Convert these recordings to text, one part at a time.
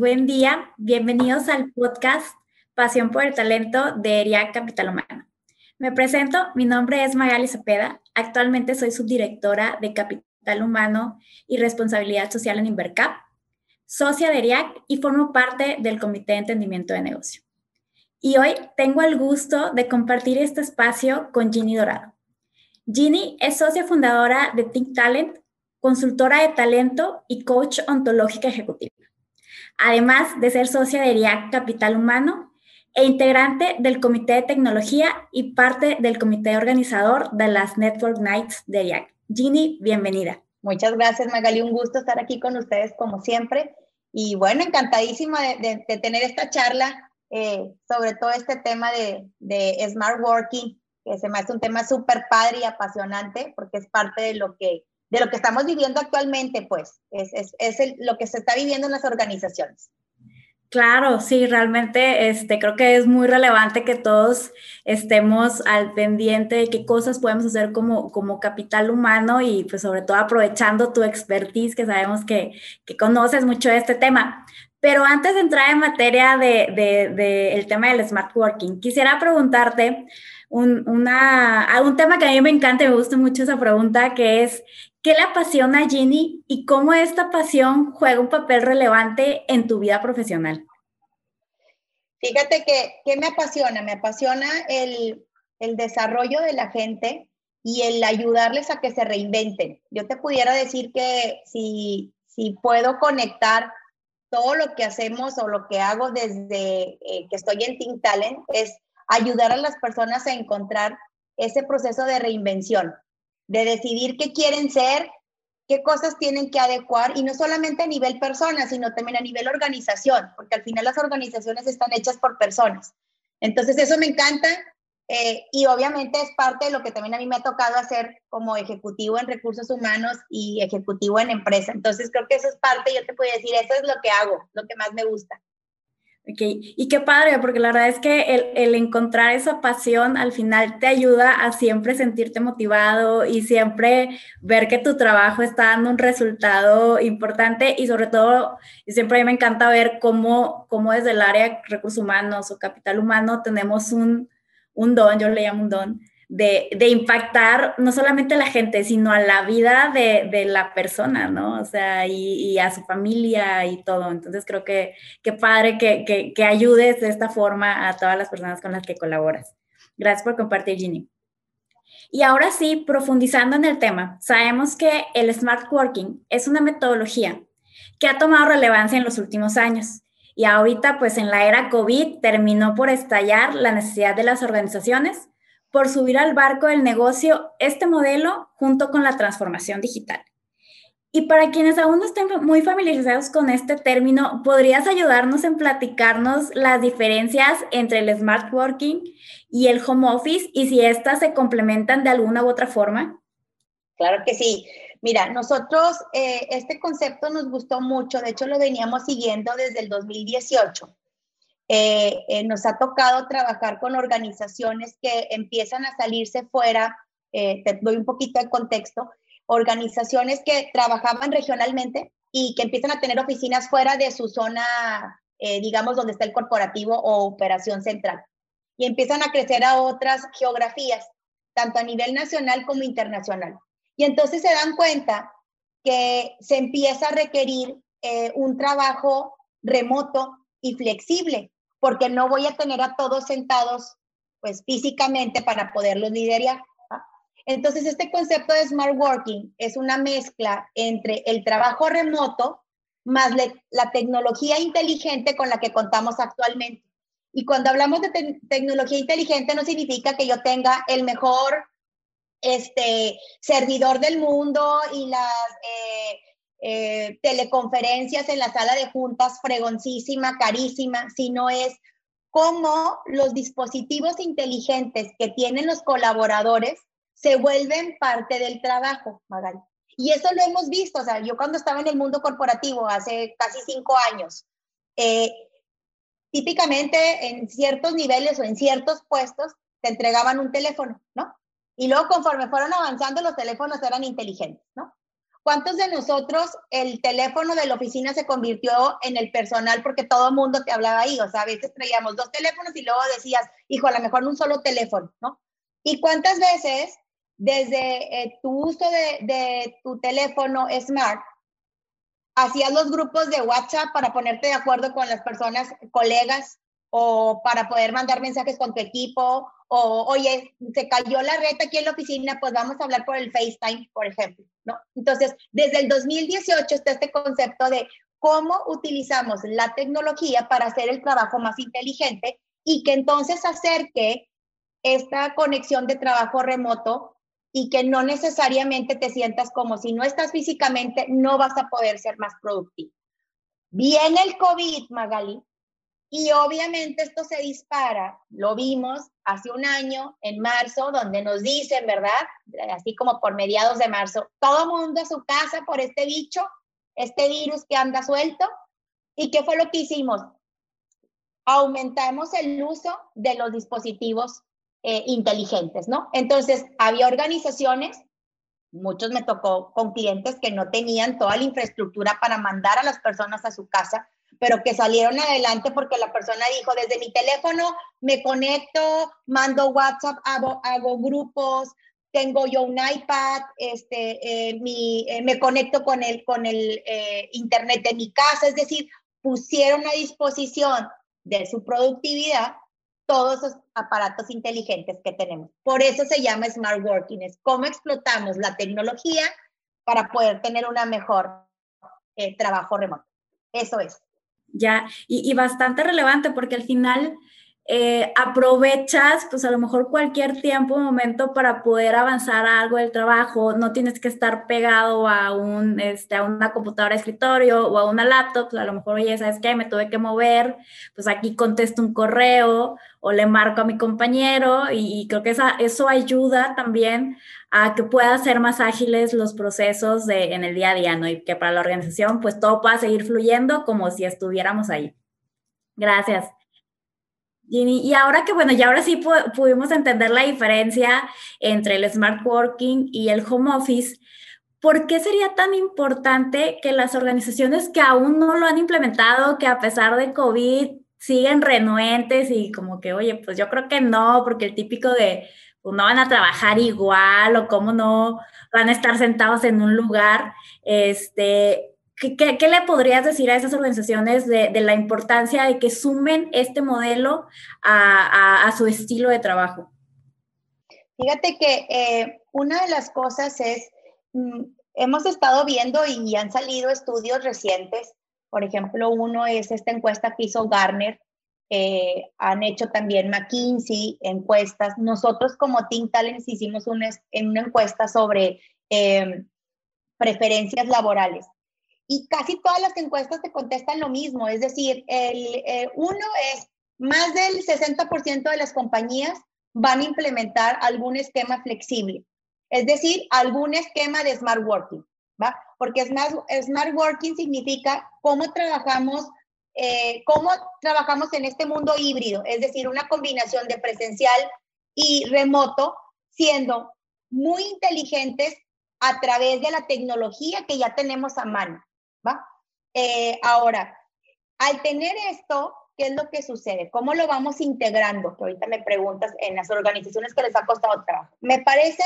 Buen día, bienvenidos al podcast Pasión por el Talento de ERIAC Capital Humano. Me presento, mi nombre es Magali Cepeda, actualmente soy subdirectora de Capital Humano y Responsabilidad Social en Invercap, socia de ERIAC y formo parte del Comité de Entendimiento de Negocio. Y hoy tengo el gusto de compartir este espacio con Ginny Dorado. Ginny es socia fundadora de Think Talent, consultora de talento y coach ontológica ejecutiva además de ser socia de IRIAC Capital Humano e integrante del Comité de Tecnología y parte del comité organizador de las Network Nights de IRIAC. Ginny, bienvenida. Muchas gracias, Magali. Un gusto estar aquí con ustedes como siempre. Y bueno, encantadísima de, tener esta charla eh, sobre todo este tema de, Smart Working, que se me hace un tema súper padre y apasionante porque es parte de lo que de lo que estamos viviendo actualmente, pues, es, es, es lo que se está viviendo en las organizaciones. Claro, sí, realmente este, creo que es muy relevante que todos estemos al pendiente de qué cosas podemos hacer como, como capital humano y pues sobre todo aprovechando tu expertise, que sabemos que, que conoces mucho de este tema. Pero antes de entrar en materia del de, de, el tema del smart working, quisiera preguntarte un, una, un tema que a mí me encanta y me gusta mucho esa pregunta, que es, ¿Qué le apasiona a Ginny y cómo esta pasión juega un papel relevante en tu vida profesional? Fíjate que, ¿qué me apasiona? Me apasiona el, el desarrollo de la gente y el ayudarles a que se reinventen. Yo te pudiera decir que si, si puedo conectar todo lo que hacemos o lo que hago desde eh, que estoy en Think Talent es ayudar a las personas a encontrar ese proceso de reinvención de decidir qué quieren ser, qué cosas tienen que adecuar, y no solamente a nivel persona, sino también a nivel organización, porque al final las organizaciones están hechas por personas. Entonces, eso me encanta. Eh, y obviamente es parte de lo que también a mí me ha tocado hacer como ejecutivo en recursos humanos y ejecutivo en empresa. Entonces creo que eso es parte, yo te puedo decir, eso es lo que hago, lo que más me gusta. Ok, y qué padre, porque la verdad es que el, el, encontrar esa pasión al final te ayuda a siempre sentirte motivado y siempre ver que tu trabajo está dando un resultado importante y sobre todo, siempre a mí me encanta ver cómo, cómo desde el área de recursos humanos o capital humano tenemos un, un don, yo le llamo un don, de, impactar no solamente a la gente, sino a la vida de, la persona, ¿no? O sea, y, a su familia y todo. Entonces creo que qué padre que, que, ayudes de esta forma a todas las personas con las que colaboras. Gracias por compartir, Ginny. Y ahora sí, profundizando en el tema, sabemos que el Smart Working es una metodología que ha tomado relevancia en los últimos años. Y ahorita, pues en la era COVID, terminó por estallar la necesidad de las organizaciones por subir al barco del negocio este modelo junto con la transformación digital. Y para quienes aún no estén muy familiarizados con este término, ¿podrías ayudarnos en platicarnos las diferencias entre el smart working y el home office y si éstas se complementan de alguna u otra forma? Claro que sí. Mira, nosotros eh, este concepto nos gustó mucho, de hecho lo veníamos siguiendo desde el 2018. Eh, eh, nos ha tocado trabajar con organizaciones que empiezan a salirse fuera, eh, te doy un poquito de contexto, organizaciones que trabajaban regionalmente y que empiezan a tener oficinas fuera de su zona, digamos, donde está el corporativo o operación central. Y empiezan a crecer a otras geografías, tanto a nivel nacional como internacional. Y entonces se dan cuenta que se empieza a requerir un trabajo remoto y flexible porque no voy a tener a todos sentados pues físicamente para poderlos liderar. Entonces, este concepto de smart working es una mezcla entre el trabajo remoto más la tecnología inteligente con la que contamos actualmente. Y cuando hablamos de tecnología inteligente no significa que yo tenga el mejor este, servidor del mundo y las eh, eh, teleconferencias en la sala de juntas fregoncísima, carísima, sino es cómo los dispositivos inteligentes que tienen los colaboradores se vuelven parte del trabajo, Magali. Y eso lo hemos visto, o sea, yo cuando estaba en el mundo corporativo hace casi cinco años, eh, típicamente en ciertos niveles o en ciertos puestos te entregaban un teléfono, ¿no? Y luego conforme fueron avanzando, los teléfonos eran inteligentes, ¿no? ¿Cuántos de nosotros el teléfono de la oficina se convirtió en el personal porque todo el mundo te hablaba ahí? O sea, a veces traíamos dos teléfonos y luego decías, hijo, a lo mejor un solo teléfono, ¿no? ¿Y cuántas veces desde eh, tu uso de, de tu teléfono smart hacías los grupos de WhatsApp para ponerte de acuerdo con las personas, colegas, o para poder mandar mensajes con tu equipo, o oye, se cayó la red aquí en la oficina, pues vamos a hablar por el FaceTime, por ejemplo, ¿no? Entonces, desde el 2018 está este concepto de cómo utilizamos la tecnología para hacer el trabajo más inteligente y que entonces acerque esta conexión de trabajo remoto y que no necesariamente te sientas como si no estás físicamente, no vas a poder ser más productivo. Viene el COVID, Magali, y obviamente esto se dispara. Lo vimos hace un año, en marzo, donde nos dicen, ¿verdad? Así como por mediados de marzo, todo mundo a su casa por este bicho, este virus que anda suelto. ¿Y qué fue lo que hicimos? Aumentamos el uso de los dispositivos eh, inteligentes, ¿no? Entonces, había organizaciones, muchos me tocó con clientes que no tenían toda la infraestructura para mandar a las personas a su casa, pero que salieron adelante porque la persona dijo, desde mi teléfono me conecto, mando WhatsApp, hago, grupos, tengo yo un iPad, este, eh, mi, eh, me conecto con el, con el internet de mi casa, es decir, pusieron a disposición de su productividad todos esos aparatos inteligentes que tenemos. Por eso se llama Smart Working, es cómo explotamos la tecnología para poder tener una mejor eh, trabajo remoto. Eso es. Ya, y, y bastante relevante porque al final eh, aprovechas pues a lo mejor cualquier tiempo, momento para poder avanzar a algo del trabajo, no tienes que estar pegado a, un, este, a una computadora de escritorio o a una laptop, a lo mejor, oye, ¿sabes qué? Me tuve que mover, pues aquí contesto un correo o le marco a mi compañero y, creo que esa, eso ayuda también a que pueda ser más ágiles los procesos de, en el día a día, ¿no? Y que para la organización pues todo pueda seguir fluyendo como si estuviéramos ahí. Gracias. Y ahora que, bueno, ya ahora sí pudimos entender la diferencia entre el smart working y el home office, ¿por qué sería tan importante que las organizaciones que aún no lo han implementado, que a pesar de COVID siguen renuentes y como que, oye, pues yo creo que no, porque el típico de, pues no van a trabajar igual o cómo no van a estar sentados en un lugar, este, ¿Qué, le podrías decir a esas organizaciones de, la importancia de que sumen este modelo a, su estilo de trabajo? Fíjate que eh, una de las cosas es, mm, hemos estado viendo y han salido estudios recientes, por ejemplo, uno es esta encuesta que hizo Garner, eh, han hecho también McKinsey encuestas. Nosotros como Think Talents hicimos una, una encuesta sobre eh, preferencias laborales y casi todas las encuestas te contestan lo mismo, es decir, el, eh, uno es más del 60% de las compañías van a implementar algún esquema flexible, es decir, algún esquema de smart working, ¿va? Porque smart, smart working significa cómo trabajamos, eh, cómo trabajamos en este mundo híbrido, es decir, una combinación de presencial y remoto, siendo muy inteligentes a través de la tecnología que ya tenemos a mano. ¿va? Eh, ahora, al tener esto, ¿qué es lo que sucede? ¿Cómo lo vamos integrando? Que ahorita me preguntas en las organizaciones que les ha costado trabajo. Me parece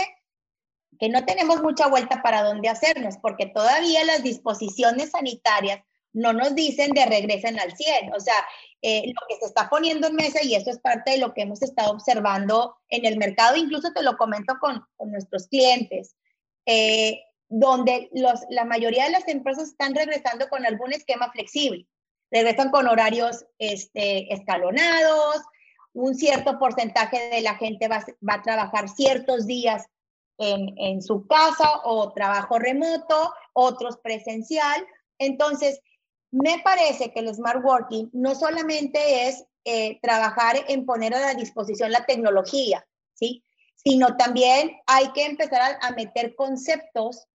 que no tenemos mucha vuelta para dónde hacernos, porque todavía las disposiciones sanitarias no nos dicen de regresen al 100. O sea, eh, lo que se está poniendo en mesa, y eso es parte de lo que hemos estado observando en el mercado, incluso te lo comento con, con nuestros clientes, eh, donde los, la mayoría de las empresas están regresando con algún esquema flexible. Regresan con horarios este, escalonados, un cierto porcentaje de la gente va, va a trabajar ciertos días en, en, su casa o trabajo remoto, otros presencial. Entonces, me parece que el smart working no solamente es eh, trabajar en poner a la disposición la tecnología, ¿sí? Sino también hay que empezar a, meter conceptos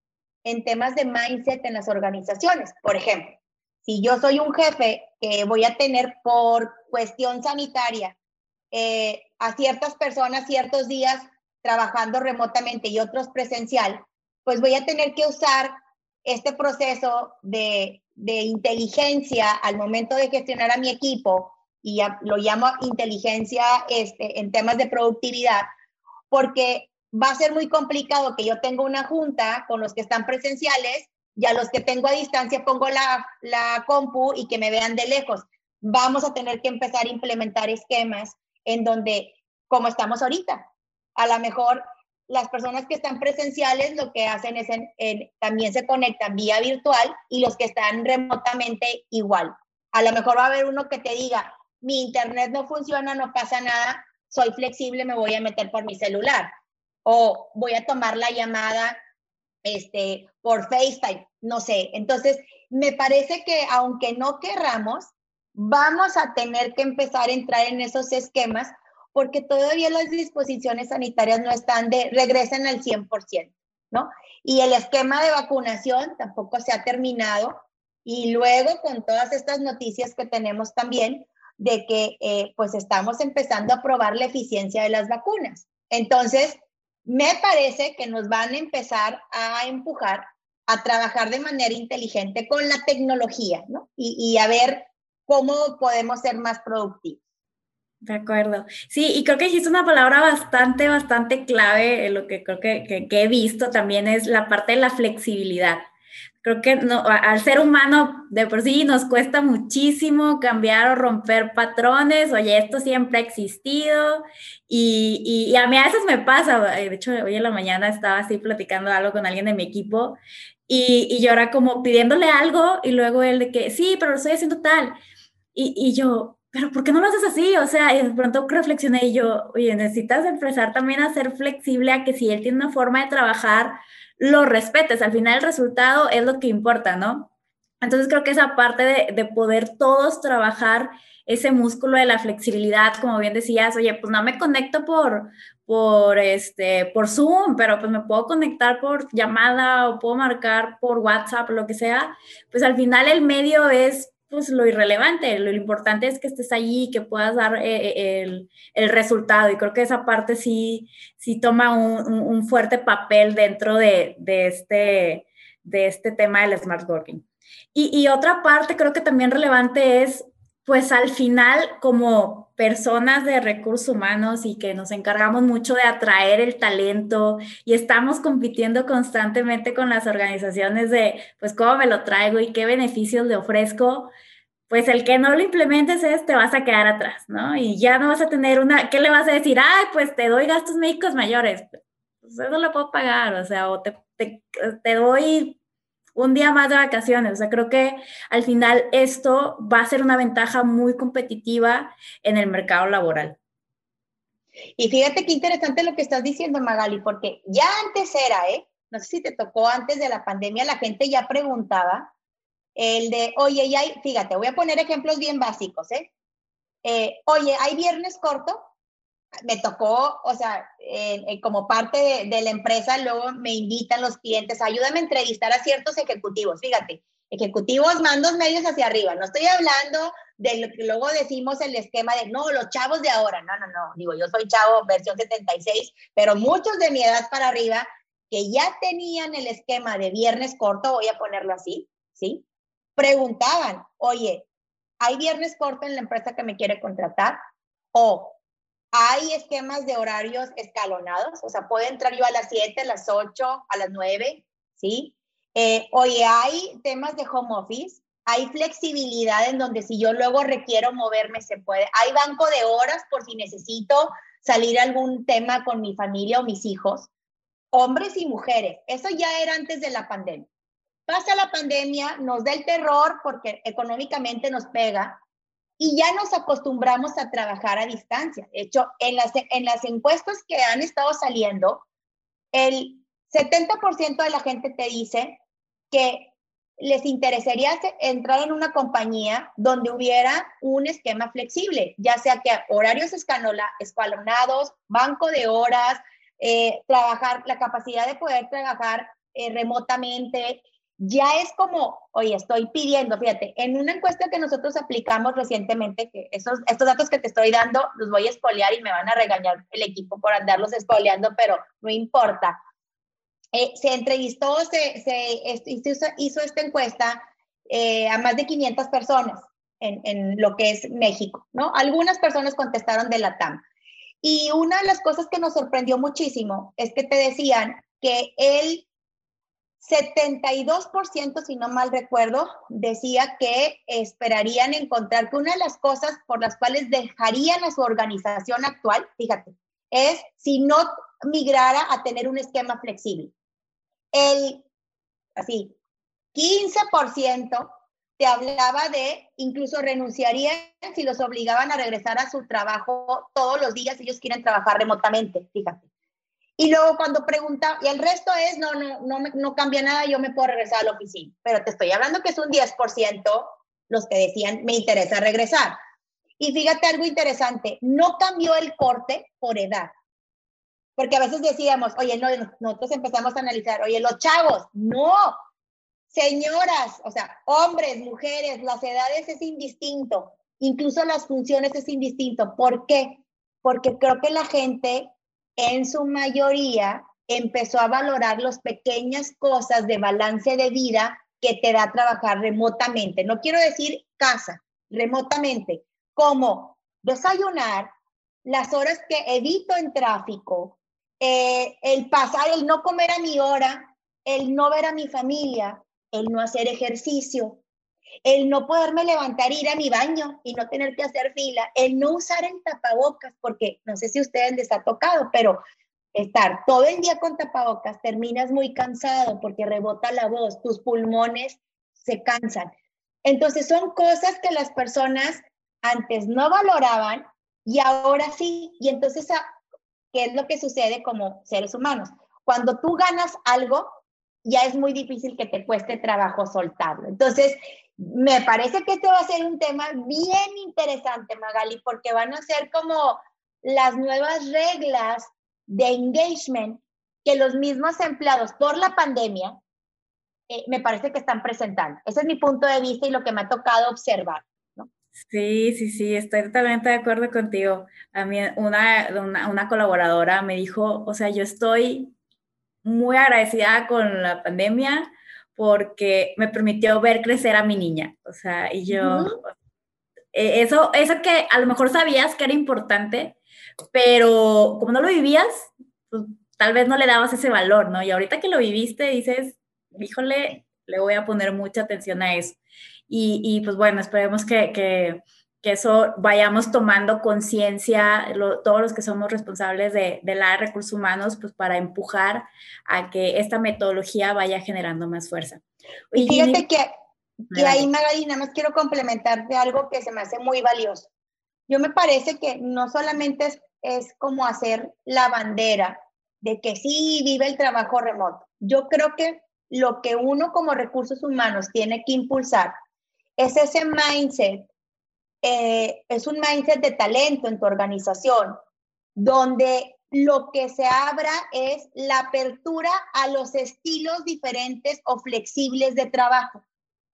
en temas de mindset en las organizaciones. Por ejemplo, si yo soy un jefe que voy a tener por cuestión sanitaria eh, a ciertas personas ciertos días trabajando remotamente y otros presencial, pues voy a tener que usar este proceso de, inteligencia al momento de gestionar a mi equipo, y lo llamo inteligencia este, en temas de productividad, porque va a ser muy complicado que yo tenga una junta con los que están presenciales y a los que tengo a distancia pongo la, la compu y que me vean de lejos. Vamos a tener que empezar a implementar esquemas en donde, como estamos ahorita, a lo mejor las personas que están presenciales lo que hacen es también se conectan vía virtual y los que están remotamente igual. A lo mejor va a haber uno que te diga, mi internet no funciona, no pasa nada, soy flexible, me voy a meter por mi celular o voy a tomar la llamada este, por FaceTime, no sé. Entonces, me parece que aunque no querramos, vamos a tener que empezar a entrar en esos esquemas porque todavía las disposiciones sanitarias no están de, regresen al 100%, ¿no? Y el esquema de vacunación tampoco se ha terminado. Y luego con todas estas noticias que tenemos también de que eh, pues estamos empezando a probar la eficiencia de las vacunas. Entonces, me parece que nos van a empezar a empujar a trabajar de manera inteligente con la tecnología, ¿no? Y, y a ver cómo podemos ser más productivos. De acuerdo. Sí, y creo que dijiste una palabra bastante, bastante clave, lo que creo que, he visto también es la parte de la flexibilidad. Creo que no, al ser humano de por sí nos cuesta muchísimo cambiar o romper patrones, oye, esto siempre ha existido y, y, a mí a veces me pasa, eh, de hecho hoy en la mañana estaba así platicando algo con alguien de mi equipo y, y yo era como pidiéndole algo y luego él de que, sí, pero lo estoy haciendo tal. Y, y yo, pero ¿por qué no lo haces así? O sea, y de pronto reflexioné y yo, oye, necesitas empezar también a ser flexible a que si él tiene una forma de trabajar, lo respetes. Al final el resultado es lo que importa, ¿no? Entonces creo que esa parte de, de poder todos trabajar ese músculo de la flexibilidad, como bien decías, oye, pues no me conecto por, por, este, por Zoom, pero pues me puedo conectar por llamada o puedo marcar por WhatsApp, lo que sea, pues al final el medio es pues lo irrelevante, lo importante es que estés allí, que puedas dar eh, eh, el, el, resultado y creo que esa parte sí, sí toma un, un fuerte papel dentro de, de, este, de este tema del smart working. Y, y, otra parte creo que también relevante es, pues al final como personas de recursos humanos y que nos encargamos mucho de atraer el talento y estamos compitiendo constantemente con las organizaciones de, pues, cómo me lo traigo y qué beneficios le ofrezco, pues el que no lo implementes es te vas a quedar atrás, ¿no? Y ya no vas a tener una, ¿qué le vas a decir? Ay, pues te doy gastos médicos mayores. Pues eso lo puedo pagar, o sea, o te, te, te doy un día más de vacaciones. O sea, creo que al final esto va a ser una ventaja muy competitiva en el mercado laboral. Y fíjate qué interesante lo que estás diciendo, Magali, porque ya antes era, ¿eh? No sé si te tocó antes de la pandemia, la gente ya preguntaba el de, oye, y hay, fíjate, voy a poner ejemplos bien básicos, ¿eh? eh oye, ¿hay viernes corto? Me tocó, o sea, como parte de, la empresa, luego me invitan los clientes, ayúdame a entrevistar a ciertos ejecutivos, fíjate, ejecutivos mandos medios hacia arriba, no estoy hablando de lo que luego decimos el esquema de, no, los chavos de ahora, no, no, no, digo, yo soy chavo versión 76, pero muchos de mi edad para arriba que ya tenían el esquema de viernes corto, voy a ponerlo así, ¿sí? preguntaban, oye, ¿hay viernes corto en la empresa que me quiere contratar? O hay esquemas de horarios escalonados, o sea, puedo entrar yo a las 7, a las 8, a las 9, ¿sí? Eh, oye, hay temas de home office, hay flexibilidad en donde si yo luego requiero moverme se puede. Hay banco de horas por si necesito salir a algún tema con mi familia o mis hijos. Hombres y mujeres, eso ya era antes de la pandemia. Pasa la pandemia, nos da el terror porque económicamente nos pega y ya nos acostumbramos a trabajar a distancia. De hecho, en las, en las encuestas que han estado saliendo, el 70% de la gente te dice que les interesaría entrar en una compañía donde hubiera un esquema flexible, ya sea que horarios escalonados, banco de horas, eh, trabajar, la capacidad de poder trabajar eh, remotamente. Ya es como, oye, estoy pidiendo, fíjate, en una encuesta que nosotros aplicamos recientemente, que esos, estos datos que te estoy dando los voy a espolear y me van a regañar el equipo por andarlos espoleando, pero no importa eh, se entrevistó, se, se hizo, esta encuesta eh, a más de 500 personas en, en, lo que es México, ¿no? Algunas personas contestaron de la TAM. Y una de las cosas que nos sorprendió muchísimo es que te decían que el 72%, si no mal recuerdo, decía que esperarían encontrar que una de las cosas por las cuales dejarían a su organización actual, fíjate, es si no migrara a tener un esquema flexible el, así, 15% te hablaba de incluso renunciarían si los obligaban a regresar a su trabajo todos los días, ellos quieren trabajar remotamente, fíjate. Y luego cuando pregunta, y el resto es, no, no, no, no cambia nada, yo me puedo regresar a la oficina. Pero te estoy hablando que es un 10% los que decían, me interesa regresar. Y fíjate algo interesante, no cambió el corte por edad. Porque a veces decíamos, oye, no, nosotros empezamos a analizar, oye, los chavos, no, señoras, o sea, hombres, mujeres, las edades es indistinto, incluso las funciones es indistinto. ¿Por qué? Porque creo que la gente en su mayoría empezó a valorar las pequeñas cosas de balance de vida que te da trabajar remotamente. No quiero decir casa, remotamente, como desayunar, las horas que evito en tráfico, eh, el pasar, el no comer a mi hora, el no ver a mi familia, el no hacer ejercicio, el no poderme levantar, ir a mi baño y no tener que hacer fila, el no usar el tapabocas, porque no sé si ustedes les ha tocado, pero estar todo el día con tapabocas, terminas muy cansado porque rebota la voz, tus pulmones se cansan. Entonces son cosas que las personas antes no valoraban y ahora sí. Y entonces ¿Qué es lo que sucede como seres humanos? Cuando tú ganas algo, ya es muy difícil que te cueste trabajo soltarlo. Entonces, me parece que este va a ser un tema bien interesante, Magali, porque van a ser como las nuevas reglas de engagement que los mismos empleados por la pandemia eh, me parece que están presentando. Ese es mi punto de vista y lo que me ha tocado observar. Sí, sí, sí, estoy totalmente de acuerdo contigo. A mí una, una, colaboradora me dijo, o sea, yo estoy muy agradecida con la pandemia porque me permitió ver crecer a mi niña. O sea, y yo, e, eso, eso que a lo mejor sabías que era importante, pero como no lo vivías, pues tal vez no le dabas ese valor, ¿no? Y ahorita que lo viviste, dices, híjole, le voy a poner mucha atención a eso. Y, pues bueno, esperemos que, que, que eso vayamos tomando conciencia, todos los que somos responsables de, de la recursos humanos, pues para empujar a que esta metodología vaya generando más fuerza. Y fíjate que, que ahí, Magali, nada más quiero complementar de algo que se me hace muy valioso. Yo me parece que no solamente es, es como hacer la bandera de que sí vive el trabajo remoto. Yo creo que lo que uno como recursos humanos tiene que impulsar es ese mindset, eh, es un mindset de talento en tu organización, donde lo que se abra es la apertura a los estilos diferentes o flexibles de trabajo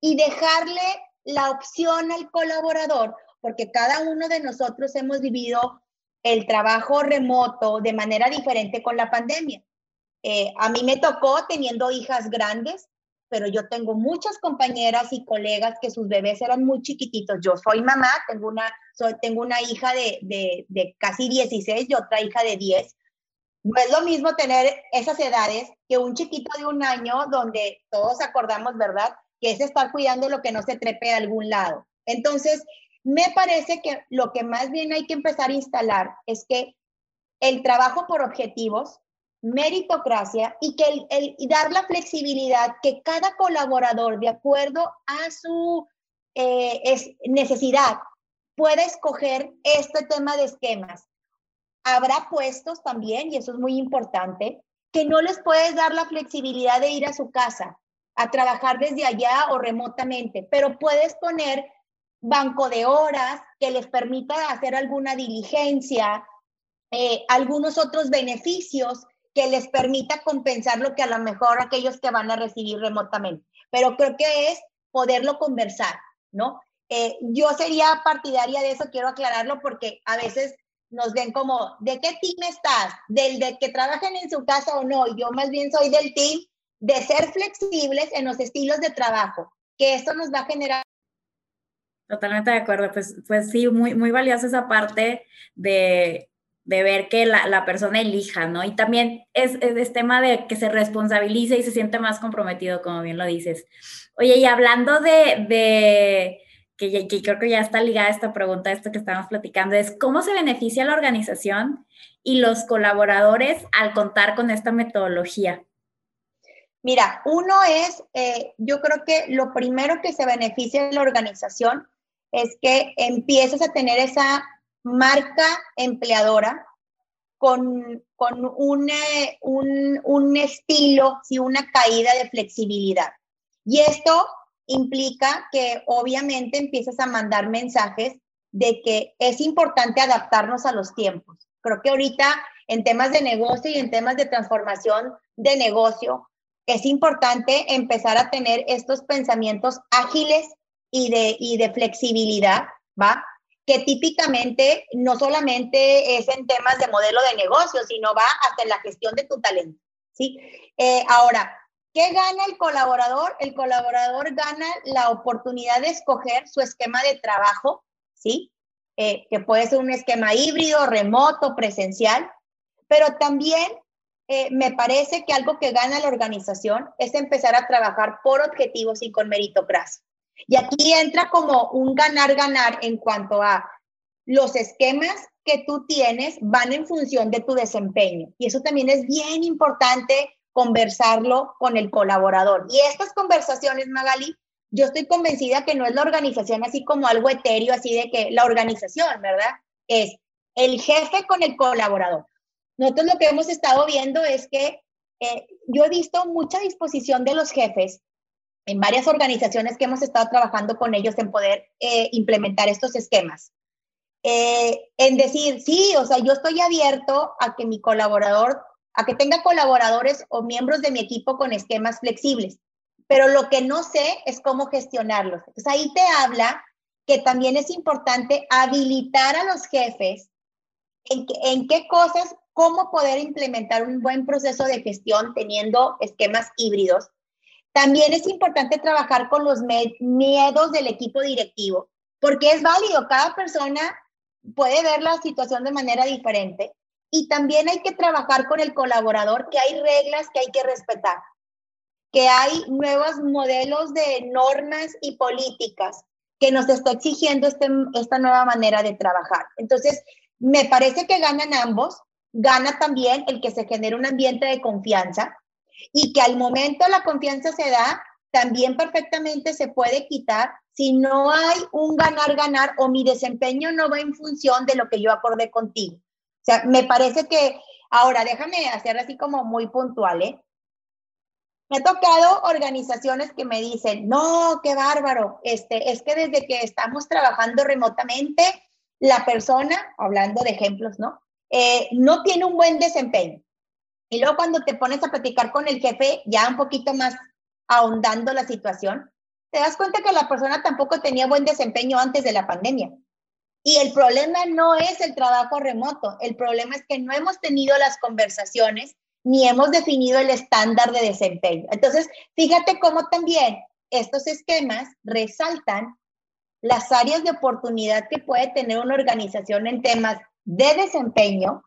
y dejarle la opción al colaborador, porque cada uno de nosotros hemos vivido el trabajo remoto de manera diferente con la pandemia. Eh, a mí me tocó teniendo hijas grandes, pero yo tengo muchas compañeras y colegas que sus bebés eran muy chiquititos. Yo soy mamá, tengo una, tengo una hija de, de, de casi 16 y otra hija de 10. No es lo mismo tener esas edades que un chiquito de un año donde todos acordamos, ¿verdad? Que es estar cuidando lo que no se trepe a algún lado. Entonces, me parece que lo que más bien hay que empezar a instalar es que el trabajo por objetivos, meritocracia y que el, dar la flexibilidad que cada colaborador, de acuerdo a su eh, es, necesidad, pueda escoger este tema de esquemas. Habrá puestos también, y eso es muy importante, que no les puedes dar la flexibilidad de ir a su casa, a trabajar desde allá o remotamente, pero puedes poner banco de horas que les permita hacer alguna diligencia, eh, algunos otros beneficios que les permita compensar lo que a lo mejor aquellos que van a recibir remotamente. Pero creo que es poderlo conversar, ¿no? Eh, yo sería partidaria de eso, quiero aclararlo porque a veces nos ven como, ¿de qué team estás? ¿Del de que trabajen en su casa o no? Yo más bien soy del team de ser flexibles en los estilos de trabajo, que esto nos va a generar Totalmente de acuerdo, pues, pues sí, muy, muy valiosa esa parte de, de ver que la, la, persona elija, ¿no? Y también es, es, tema de que se responsabilice y se siente más comprometido, como bien lo dices. Oye, y hablando de, de que, creo que ya está ligada esta pregunta, esto que estamos platicando, es cómo se beneficia la organización y los colaboradores al contar con esta metodología. Mira, uno es, eh, yo creo que lo primero que se beneficia de la organización es que empiezas a tener esa marca empleadora con, con un, eh, un, un, estilo y una caída de flexibilidad. Y esto implica que obviamente empiezas a mandar mensajes de que es importante adaptarnos a los tiempos. Creo que ahorita en temas de negocio y en temas de transformación de negocio, es importante empezar a tener estos pensamientos ágiles y de, y de flexibilidad, ¿va? Que típicamente no solamente es en temas de modelo de negocio, sino va hasta la gestión de tu talento, ¿sí? Eh, ahora, ¿qué gana el colaborador? El colaborador gana la oportunidad de escoger su esquema de trabajo, ¿sí? Eh, que puede ser un esquema híbrido, remoto, presencial, pero también eh, me parece que algo que gana la organización es empezar a trabajar por objetivos y con meritocracia. Y aquí entra como un ganar-ganar en cuanto a los esquemas que tú tienes van en función de tu desempeño. Y eso también es bien importante conversarlo con el colaborador. Y estas conversaciones, Magali, yo estoy convencida que no es la organización así como algo etéreo, así de que la organización, ¿verdad? Es el jefe con el colaborador. Nosotros lo que hemos estado viendo es que eh, yo he visto mucha disposición de los jefes en varias organizaciones que hemos estado trabajando con ellos en poder eh, implementar estos esquemas. Eh, en decir, sí, o sea, yo estoy abierto a que mi colaborador, a que tenga colaboradores o miembros de mi equipo con esquemas flexibles, pero lo que no sé es cómo gestionarlos. Entonces ahí te habla que también es importante habilitar a los jefes en, en qué cosas, cómo poder implementar un buen proceso de gestión teniendo esquemas híbridos también es importante trabajar con los miedos del equipo directivo, porque es válido, cada persona puede ver la situación de manera diferente y también hay que trabajar con el colaborador, que hay reglas que hay que respetar, que hay nuevos modelos de normas y políticas que nos está exigiendo este, esta nueva manera de trabajar. Entonces, me parece que ganan ambos, gana también el que se genere un ambiente de confianza, y que al momento la confianza se da, también perfectamente se puede quitar si no hay un ganar-ganar o mi desempeño no va en función de lo que yo acordé contigo. O sea, me parece que, ahora déjame hacer así como muy puntual, ¿eh? Me ha tocado organizaciones que me dicen, no, qué bárbaro, este, es que desde que estamos trabajando remotamente, la persona, hablando de ejemplos, ¿no? Eh, no tiene un buen desempeño. Y luego cuando te pones a platicar con el jefe, ya un poquito más ahondando la situación, te das cuenta que la persona tampoco tenía buen desempeño antes de la pandemia. Y el problema no es el trabajo remoto, el problema es que no hemos tenido las conversaciones ni hemos definido el estándar de desempeño. Entonces, fíjate cómo también estos esquemas resaltan las áreas de oportunidad que puede tener una organización en temas de desempeño,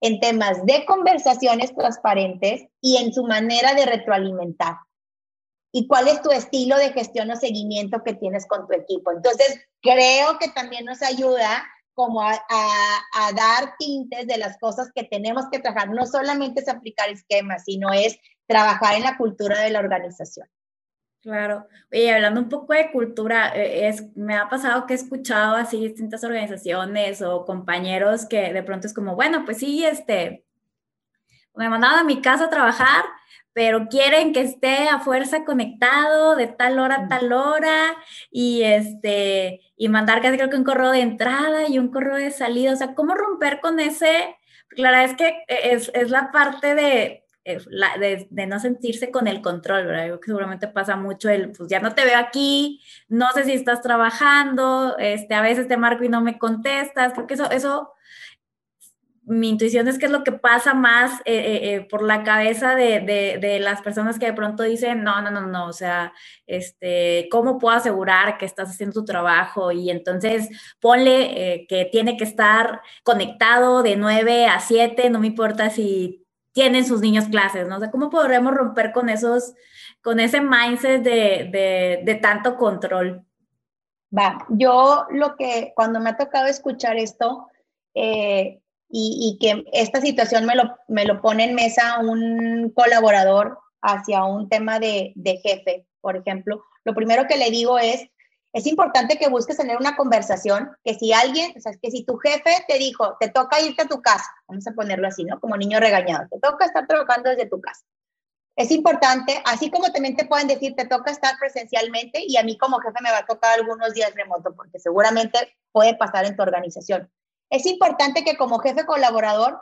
en temas de conversaciones transparentes y en su manera de retroalimentar. ¿Y cuál es tu estilo de gestión o seguimiento que tienes con tu equipo? Entonces, creo que también nos ayuda como a, a, dar tintes de las cosas que tenemos que trabajar. No solamente es aplicar esquemas, sino es trabajar en la cultura de la organización. Claro. Oye, hablando un poco de cultura, eh, es, me ha pasado que he escuchado así distintas organizaciones o compañeros que de pronto es como, bueno, pues sí, este, me mandaban a mi casa a trabajar, pero quieren que esté a fuerza conectado de tal hora a tal hora y este y mandar casi creo que un correo de entrada y un correo de salida, o sea, cómo romper con ese, claro, es que es, es la parte de, eh, de, de, no sentirse con el control, ¿verdad? Yo que seguramente pasa mucho el, pues ya no te veo aquí, no sé si estás trabajando, este, a veces te marco y no me contestas, porque eso, eso mi intuición es que es lo que pasa más eh, eh, eh, por la cabeza de, de, de, las personas que de pronto dicen, no, no, no, no, o sea, este, ¿cómo puedo asegurar que estás haciendo tu trabajo? Y entonces ponle que tiene que estar conectado de 9 a 7, no me importa si tienen sus niños clases, ¿no? O sea, ¿cómo podremos romper con esos, con ese mindset de, de tanto control? Va, yo lo que, cuando me ha tocado escuchar esto, eh, y, que esta situación me lo, me lo pone en mesa un colaborador hacia un tema de, de jefe, por ejemplo, lo primero que le digo es, es importante que busques tener una conversación, que si alguien, o sea, que si tu jefe te dijo, te toca irte a tu casa, vamos a ponerlo así, ¿no? Como niño regañado, te toca estar trabajando desde tu casa. Es importante, así como también te pueden decir, te toca estar presencialmente y a mí como jefe me va a tocar algunos días remoto, porque seguramente puede pasar en tu organización. Es importante que como jefe colaborador,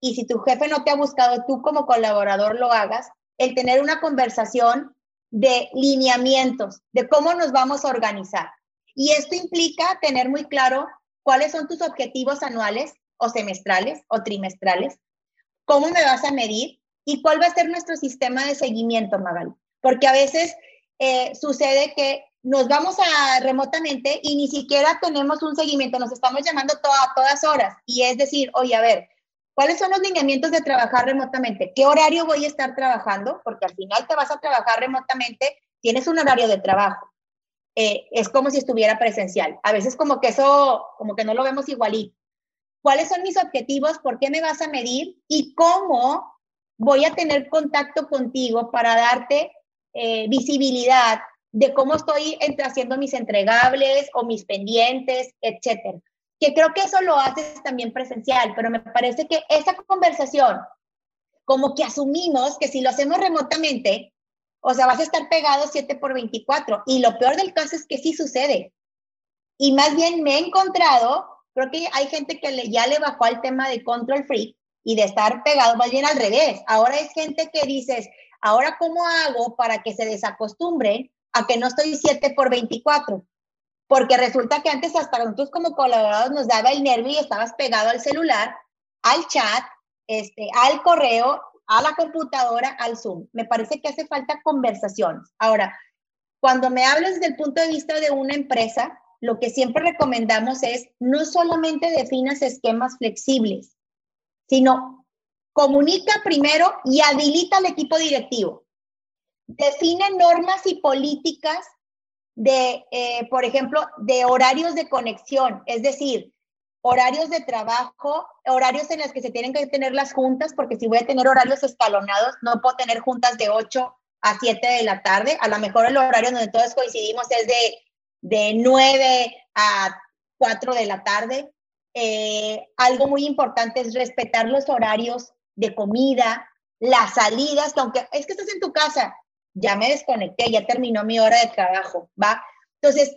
y si tu jefe no te ha buscado, tú como colaborador lo hagas, el tener una conversación de lineamientos, de cómo nos vamos a organizar. Y esto implica tener muy claro cuáles son tus objetivos anuales o semestrales o trimestrales, cómo me vas a medir y cuál va a ser nuestro sistema de seguimiento, Magali. Porque a veces eh, sucede que nos vamos a remotamente y ni siquiera tenemos un seguimiento, nos estamos llamando a todas horas. Y es decir, oye, a ver, ¿cuáles son los lineamientos de trabajar remotamente? ¿Qué horario voy a estar trabajando? Porque al final te vas a trabajar remotamente, tienes un horario de trabajo. Eh, es como si estuviera presencial. A veces como que eso, como que no lo vemos igualito. ¿Cuáles son mis objetivos? ¿Por qué me vas a medir? ¿Y cómo voy a tener contacto contigo para darte eh, visibilidad de cómo estoy haciendo mis entregables o mis pendientes, etcétera. Que creo que eso lo haces también presencial, pero me parece que esa conversación, como que asumimos que si lo hacemos remotamente, o sea, vas a estar pegado 7 por 24. Y lo peor del caso es que sí sucede. Y más bien me he encontrado, creo que hay gente que ya le bajó al tema de control free y de estar pegado, más bien al revés. Ahora es gente que dices, ahora cómo hago para que se desacostumbren a que no estoy 7 por 24. Porque resulta que antes hasta nosotros como colaboradores nos daba el nervio y estabas pegado al celular, al chat, este, al correo, a la computadora, al Zoom. Me parece que hace falta conversaciones. Ahora, cuando me hablas desde el punto de vista de una empresa, lo que siempre recomendamos es no solamente definas esquemas flexibles, sino comunica primero y habilita al equipo directivo define normas y políticas de, eh, por ejemplo, de horarios de conexión, es decir, horarios de trabajo, horarios en los que se tienen que tener las juntas, porque si voy a tener horarios escalonados, no puedo tener juntas de 8 a 7 de la tarde. A lo mejor el horario donde todos coincidimos es de, de 9 a 4 de la tarde. Eh, algo muy importante es respetar los horarios de comida, las salidas, que aunque es que estás en tu casa, ya me desconecté, ya terminó mi hora de trabajo, ¿va? Entonces,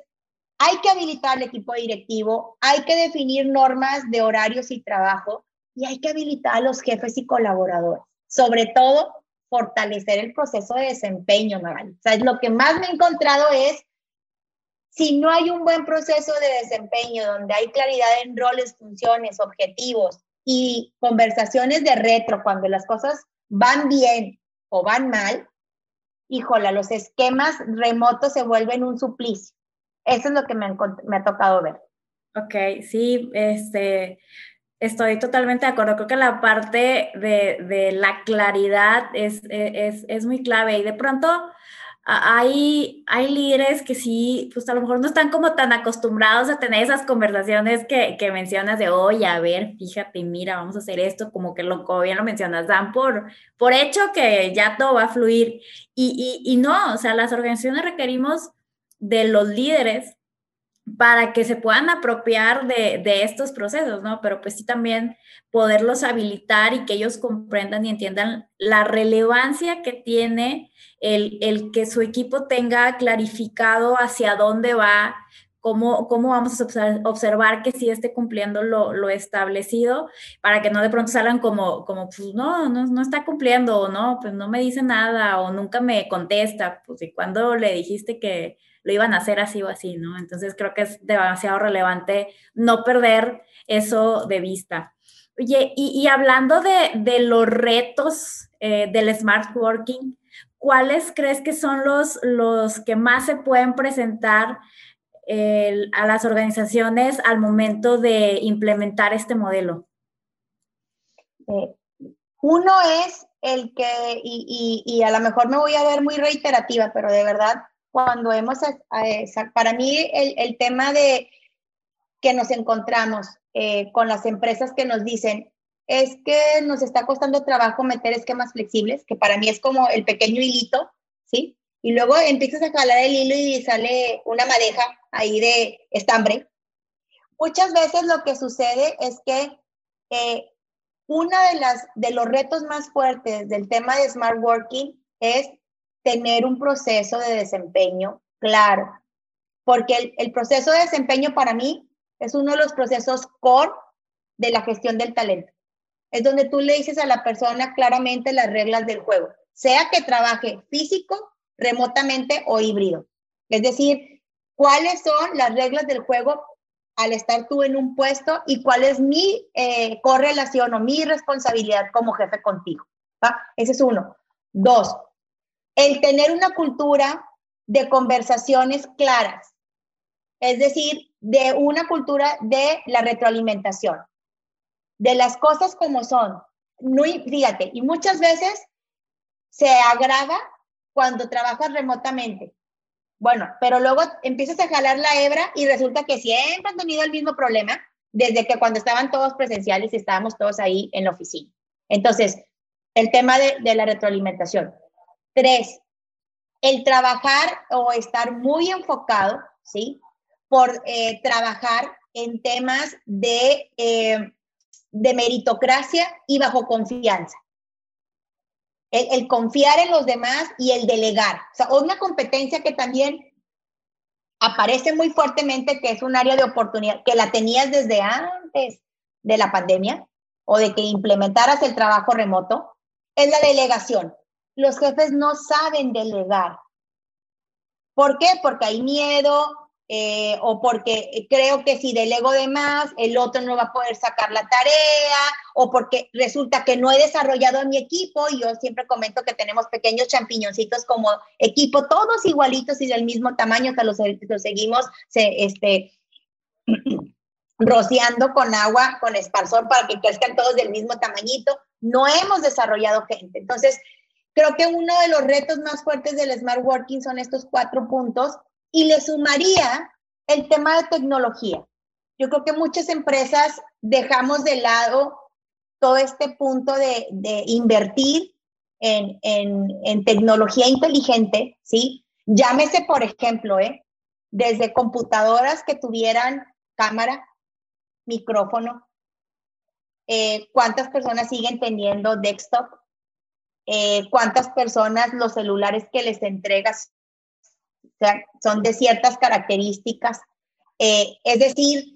hay que habilitar el equipo directivo, hay que definir normas de horarios y trabajo y hay que habilitar a los jefes y colaboradores. Sobre todo, fortalecer el proceso de desempeño, Magali. O sea, lo que más me he encontrado es, si no hay un buen proceso de desempeño donde hay claridad en roles, funciones, objetivos y conversaciones de retro cuando las cosas van bien o van mal, híjola, los esquemas remotos se vuelven un suplicio. Eso es lo que me, ha tocado ver. Ok, sí, este, estoy totalmente de acuerdo. Creo que la parte de, la claridad es, es, muy clave y de pronto hay, hay líderes que sí, pues a lo mejor no están como tan acostumbrados a tener esas conversaciones que, que mencionas de, oye, a ver, fíjate, mira, vamos a hacer esto, como que lo, como bien lo mencionas, dan por, por hecho que ya todo va a fluir. Y, y, y no, o sea, las organizaciones requerimos de los líderes para que se puedan apropiar de, de, estos procesos, ¿no? Pero pues sí también poderlos habilitar y que ellos comprendan y entiendan la relevancia que tiene el, el que su equipo tenga clarificado hacia dónde va, cómo, cómo vamos a observar que sí esté cumpliendo lo, lo, establecido, para que no de pronto salgan como, como pues no, no, no está cumpliendo, o no, pues no me dice nada, o nunca me contesta, pues y cuando le dijiste que lo iban a hacer así o así, ¿no? Entonces creo que es demasiado relevante no perder eso de vista. Oye, y, hablando de, los retos eh, del smart working, ¿cuáles crees que son los, los que más se pueden presentar a las organizaciones al momento de implementar este modelo? Eh, uno es el que, y, y, a lo mejor me voy a ver muy reiterativa, pero de verdad cuando hemos, para mí el, el tema de que nos encontramos eh, con las empresas que nos dicen, es que nos está costando trabajo meter esquemas flexibles, que para mí es como el pequeño hilito, ¿sí? Y luego empiezas a jalar el hilo y sale una madeja ahí de estambre. Muchas veces lo que sucede es que eh, uno de, las, de los retos más fuertes del tema de Smart Working es tener un proceso de desempeño claro, porque el, proceso de desempeño para mí es uno de los procesos core de la gestión del talento. Es donde tú le dices a la persona claramente las reglas del juego, sea que trabaje físico, remotamente o híbrido. Es decir, cuáles son las reglas del juego al estar tú en un puesto y cuál es mi eh, correlación o mi responsabilidad como jefe contigo. Ese es uno. Dos, el tener una cultura de conversaciones claras, es decir, de una cultura de la retroalimentación, de las cosas como son. No, fíjate, y muchas veces se agrava cuando trabajas remotamente. Bueno, pero luego empiezas a jalar la hebra y resulta que siempre han tenido el mismo problema desde que cuando estaban todos presenciales y estábamos todos ahí en la oficina. Entonces, el tema de, de la retroalimentación. Tres, el trabajar o estar muy enfocado, ¿sí? Por eh, trabajar en temas de, eh, de meritocracia y bajo confianza. El, confiar en los demás y el delegar. O sea, una competencia que también aparece muy fuertemente, que es un área de oportunidad, que la tenías desde antes de la pandemia o de que implementaras el trabajo remoto, es la delegación los jefes no saben delegar. ¿Por qué? Porque hay miedo eh, o porque creo que si delego de más, el otro no va a poder sacar la tarea o porque resulta que no he desarrollado a mi equipo y yo siempre comento que tenemos pequeños champiñoncitos como equipo, todos igualitos y del mismo tamaño, hasta los, los seguimos se, este, rociando con agua, con esparsor para que crezcan todos del mismo tamañito. No hemos desarrollado gente. Entonces, Creo que uno de los retos más fuertes del Smart Working son estos cuatro puntos y le sumaría el tema de tecnología. Yo creo que muchas empresas dejamos de lado todo este punto de, invertir en, tecnología inteligente, ¿sí? Llámese, por ejemplo, ¿eh? desde computadoras que tuvieran cámara, micrófono, eh, cuántas personas siguen teniendo desktop, eh, cuántas personas los celulares que les entregas son de ciertas características. Eh, es decir,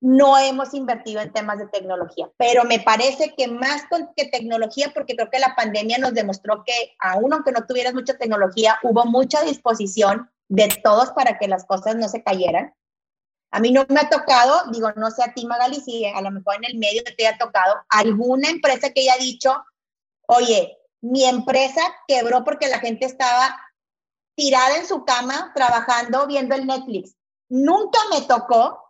no hemos invertido en temas de tecnología, pero me parece que más que tecnología, porque creo que la pandemia nos demostró que aún aunque no tuvieras mucha tecnología, hubo mucha disposición de todos para que las cosas no se cayeran. A mí no me ha tocado, digo, no sé a ti Magali, si a lo mejor en el medio te ha tocado alguna empresa que haya dicho, oye, mi empresa quebró porque la gente estaba tirada en su cama trabajando viendo el Netflix. Nunca me tocó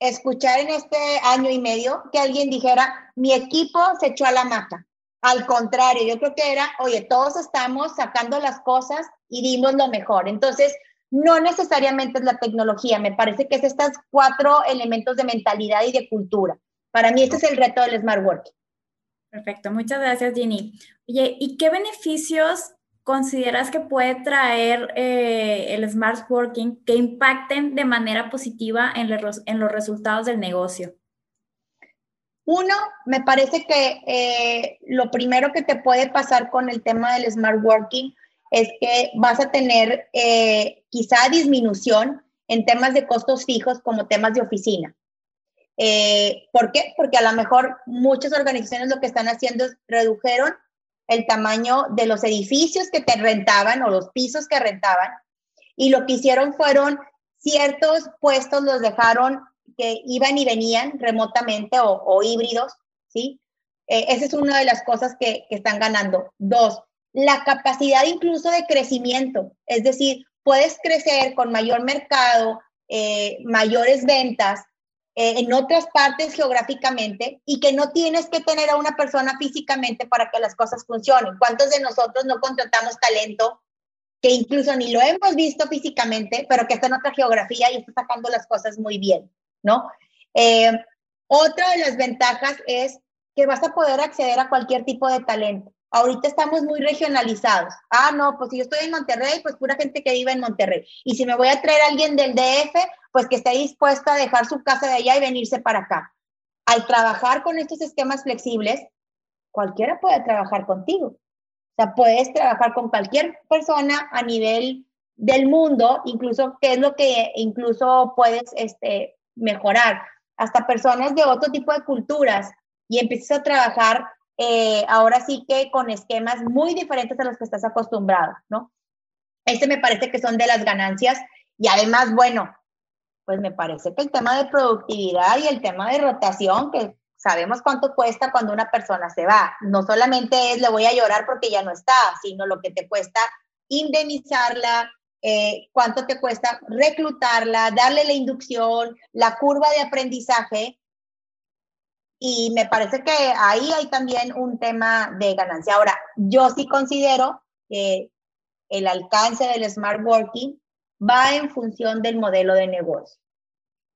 escuchar en este año y medio que alguien dijera, mi equipo se echó a la maca. Al contrario, yo creo que era, oye, todos estamos sacando las cosas y dimos lo mejor. Entonces, no necesariamente es la tecnología, me parece que es estos cuatro elementos de mentalidad y de cultura. Para mí, este es el reto del Smart Working. Perfecto, muchas gracias, Ginny. Oye, ¿y qué beneficios consideras que puede traer eh, el smart working que impacten de manera positiva en, los resultados del negocio? Uno, me parece que eh, lo primero que te puede pasar con el tema del smart working es que vas a tener eh, quizá disminución en temas de costos fijos como temas de oficina. Eh, ¿Por qué? Porque a lo mejor muchas organizaciones lo que están haciendo es redujeron el tamaño de los edificios que te rentaban o los pisos que rentaban y lo que hicieron fueron ciertos puestos los dejaron que iban y venían remotamente o, híbridos, ¿sí? Eh, esa es una de las cosas que, están ganando. Dos, la capacidad incluso de crecimiento, es decir, puedes crecer con mayor mercado, eh, mayores ventas eh, en otras partes geográficamente y que no tienes que tener a una persona físicamente para que las cosas funcionen. ¿Cuántos de nosotros no contratamos talento que incluso ni lo hemos visto físicamente, pero que está en otra geografía y está sacando las cosas muy bien? ¿no? Eh, otra de las ventajas es que vas a poder acceder a cualquier tipo de talento. Ahorita estamos muy regionalizados. Ah, no, pues si yo estoy en Monterrey, pues pura gente que vive en Monterrey. Y si me voy a traer a alguien del DF, pues que esté dispuesta a dejar su casa de allá y venirse para acá. Al trabajar con estos esquemas flexibles, cualquiera puede trabajar contigo. O sea, puedes trabajar con cualquier persona a nivel del mundo, incluso qué es lo que incluso puedes este, mejorar, hasta personas de otro tipo de culturas y empiezas a trabajar eh, ahora sí que con esquemas muy diferentes a los que estás acostumbrado, ¿no? Este me parece que son de las ganancias y además, bueno, pues me parece que el tema de productividad y el tema de rotación, que sabemos cuánto cuesta cuando una persona se va, no solamente es le voy a llorar porque ya no está, sino lo que te cuesta indemnizarla, eh, cuánto te cuesta reclutarla, darle la inducción, la curva de aprendizaje. Y me parece que ahí hay también un tema de ganancia. Ahora, yo sí considero que el alcance del smart working va en función del modelo de negocio.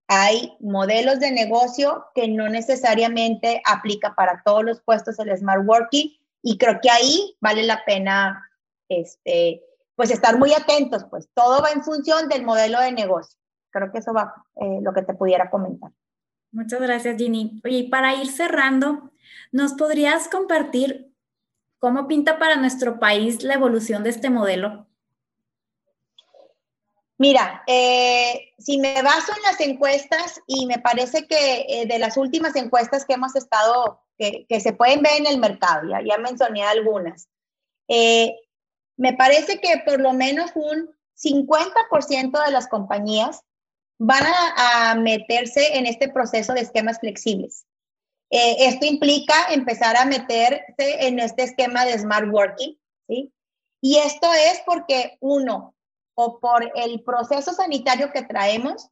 Hay modelos de negocio que no necesariamente aplica para todos los puestos el smart working y creo que ahí vale la pena este, pues estar muy atentos, pues todo va en función del modelo de negocio. Creo que eso va eh, lo que te pudiera comentar. Muchas gracias, Ginny. Oye, y para ir cerrando, ¿nos podrías compartir cómo pinta para nuestro país la evolución de este modelo? Mira, eh, si me baso en las encuestas y me parece que eh, de las últimas encuestas que hemos estado, que, se pueden ver en el mercado, ya, ya mencioné algunas, me parece que por lo menos un 50% de las compañías van a, meterse en este proceso de esquemas flexibles. Eh, esto implica empezar a meterse en este esquema de smart working, ¿sí? Y esto es porque uno, o por el proceso sanitario que traemos,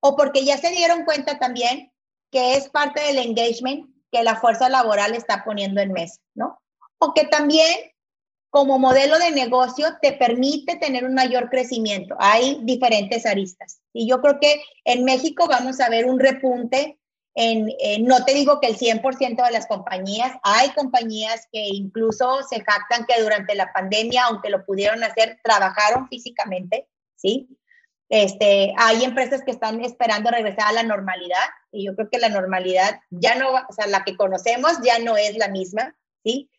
o porque ya se dieron cuenta también que es parte del engagement que la fuerza laboral está poniendo en mesa, ¿no? O que también como modelo de negocio te permite tener un mayor crecimiento. Hay diferentes aristas. Y yo creo que en México vamos a ver un repunte en, no te digo que el 100% de las compañías, hay compañías que incluso se jactan que durante la pandemia, aunque lo pudieron hacer, trabajaron físicamente, ¿sí? Este, hay empresas que están esperando regresar a la normalidad y yo creo que la normalidad ya no, o sea, la que conocemos ya no es la misma, ¿sí?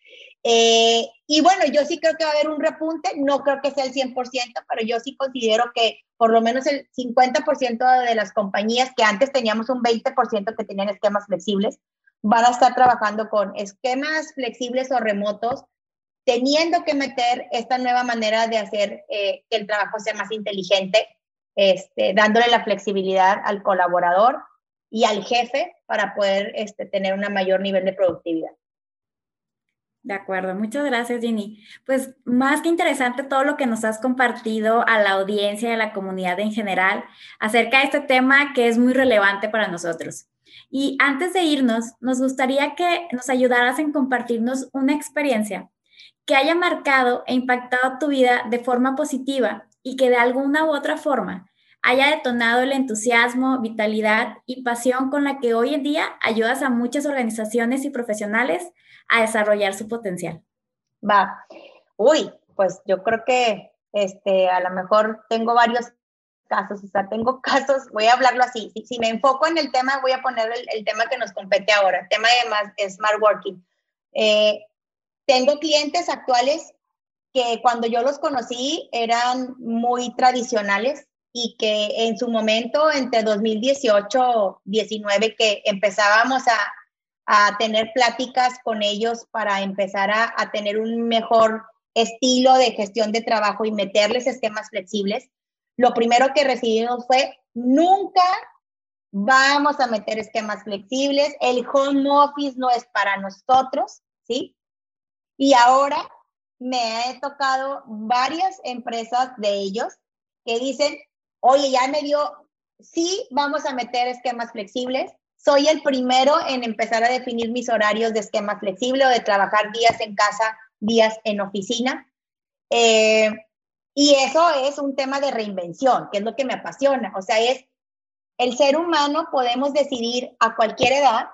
Eh, y bueno, yo sí creo que va a haber un repunte, no creo que sea el 100%, pero yo sí considero que por lo menos el 50% de las compañías que antes teníamos un 20% que tenían esquemas flexibles, van a estar trabajando con esquemas flexibles o remotos, teniendo que meter esta nueva manera de hacer eh, que el trabajo sea más inteligente, este, dándole la flexibilidad al colaborador y al jefe para poder este, tener un mayor nivel de productividad. De acuerdo, muchas gracias, Ginny. Pues más que interesante todo lo que nos has compartido a la audiencia y a la comunidad en general acerca de este tema que es muy relevante para nosotros. Y antes de irnos, nos gustaría que nos ayudaras en compartirnos una experiencia que haya marcado e impactado tu vida de forma positiva y que de alguna u otra forma haya detonado el entusiasmo, vitalidad y pasión con la que hoy en día ayudas a muchas organizaciones y profesionales a desarrollar su potencial. Va. Uy, pues yo creo que este, a lo mejor tengo varios casos, o sea, tengo casos, voy a hablarlo así, si, me enfoco en el tema, voy a poner el, tema que nos compete ahora, el tema de más, Smart Working. Eh, tengo clientes actuales que cuando yo los conocí eran muy tradicionales y que en su momento, entre 2018 19, que empezábamos a, a tener pláticas con ellos para empezar a, tener un mejor estilo de gestión de trabajo y meterles esquemas flexibles, lo primero que recibimos fue, nunca vamos a meter esquemas flexibles, el home office no es para nosotros, ¿sí? Y ahora me he tocado varias empresas de ellos que dicen, oye, ya me dio, sí, vamos a meter esquemas flexibles. Soy el primero en empezar a definir mis horarios de esquema flexible o de trabajar días en casa, días en oficina. Eh, y eso es un tema de reinvención, que es lo que me apasiona. O sea, es el ser humano podemos decidir a cualquier edad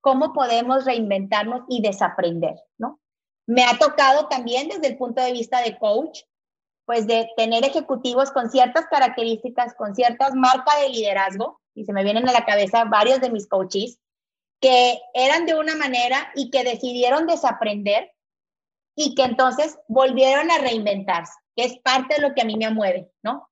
cómo podemos reinventarnos y desaprender, ¿no? Me ha tocado también desde el punto de vista de coach, pues de tener ejecutivos con ciertas características, con ciertas marcas de liderazgo, y se me vienen a la cabeza varios de mis coaches, que eran de una manera y que decidieron desaprender y que entonces volvieron a reinventarse, que es parte de lo que a mí me mueve, ¿no?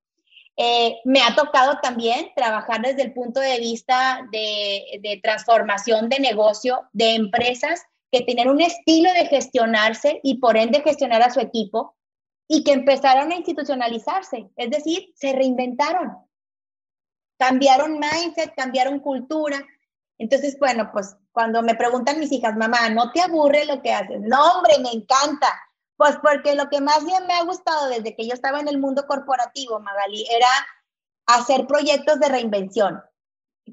Eh, me ha tocado también trabajar desde el punto de vista de, de transformación de negocio, de empresas que tienen un estilo de gestionarse y por ende gestionar a su equipo y que empezaron a institucionalizarse, es decir, se reinventaron, cambiaron mindset, cambiaron cultura. Entonces, bueno, pues cuando me preguntan mis hijas, mamá, ¿no te aburre lo que haces? No, hombre, me encanta. Pues porque lo que más bien me ha gustado desde que yo estaba en el mundo corporativo, Magali, era hacer proyectos de reinvención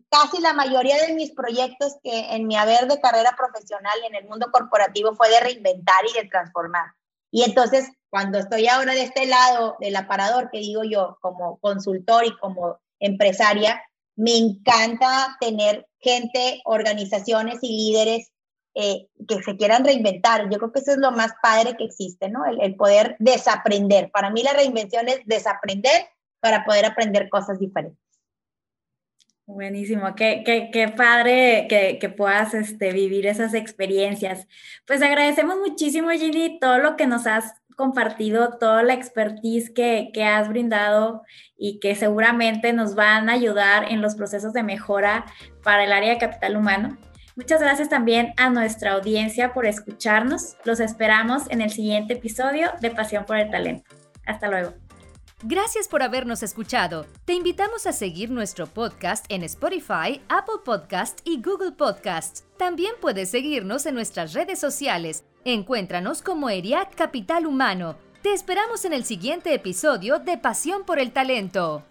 casi la mayoría de mis proyectos que en mi haber de carrera profesional en el mundo corporativo fue de reinventar y de transformar. Y entonces, cuando estoy ahora de este lado del aparador, que digo yo, como consultor y como empresaria, me encanta tener gente, organizaciones y líderes eh, que se quieran reinventar. Yo creo que eso es lo más padre que existe, ¿no? El, el poder desaprender. Para mí la reinvención es desaprender para poder aprender cosas diferentes. Buenísimo, qué, qué, qué padre que, que, puedas este, vivir esas experiencias. Pues agradecemos muchísimo, Ginny, todo lo que nos has compartido, toda la expertise que, que has brindado y que seguramente nos van a ayudar en los procesos de mejora para el área de capital humano. Muchas gracias también a nuestra audiencia por escucharnos. Los esperamos en el siguiente episodio de Pasión por el Talento. Hasta luego. Gracias por habernos escuchado. Te invitamos a seguir nuestro podcast en Spotify, Apple Podcast y Google Podcast. También puedes seguirnos en nuestras redes sociales. Encuéntranos como ERIAC Capital Humano. Te esperamos en el siguiente episodio de Pasión por el Talento.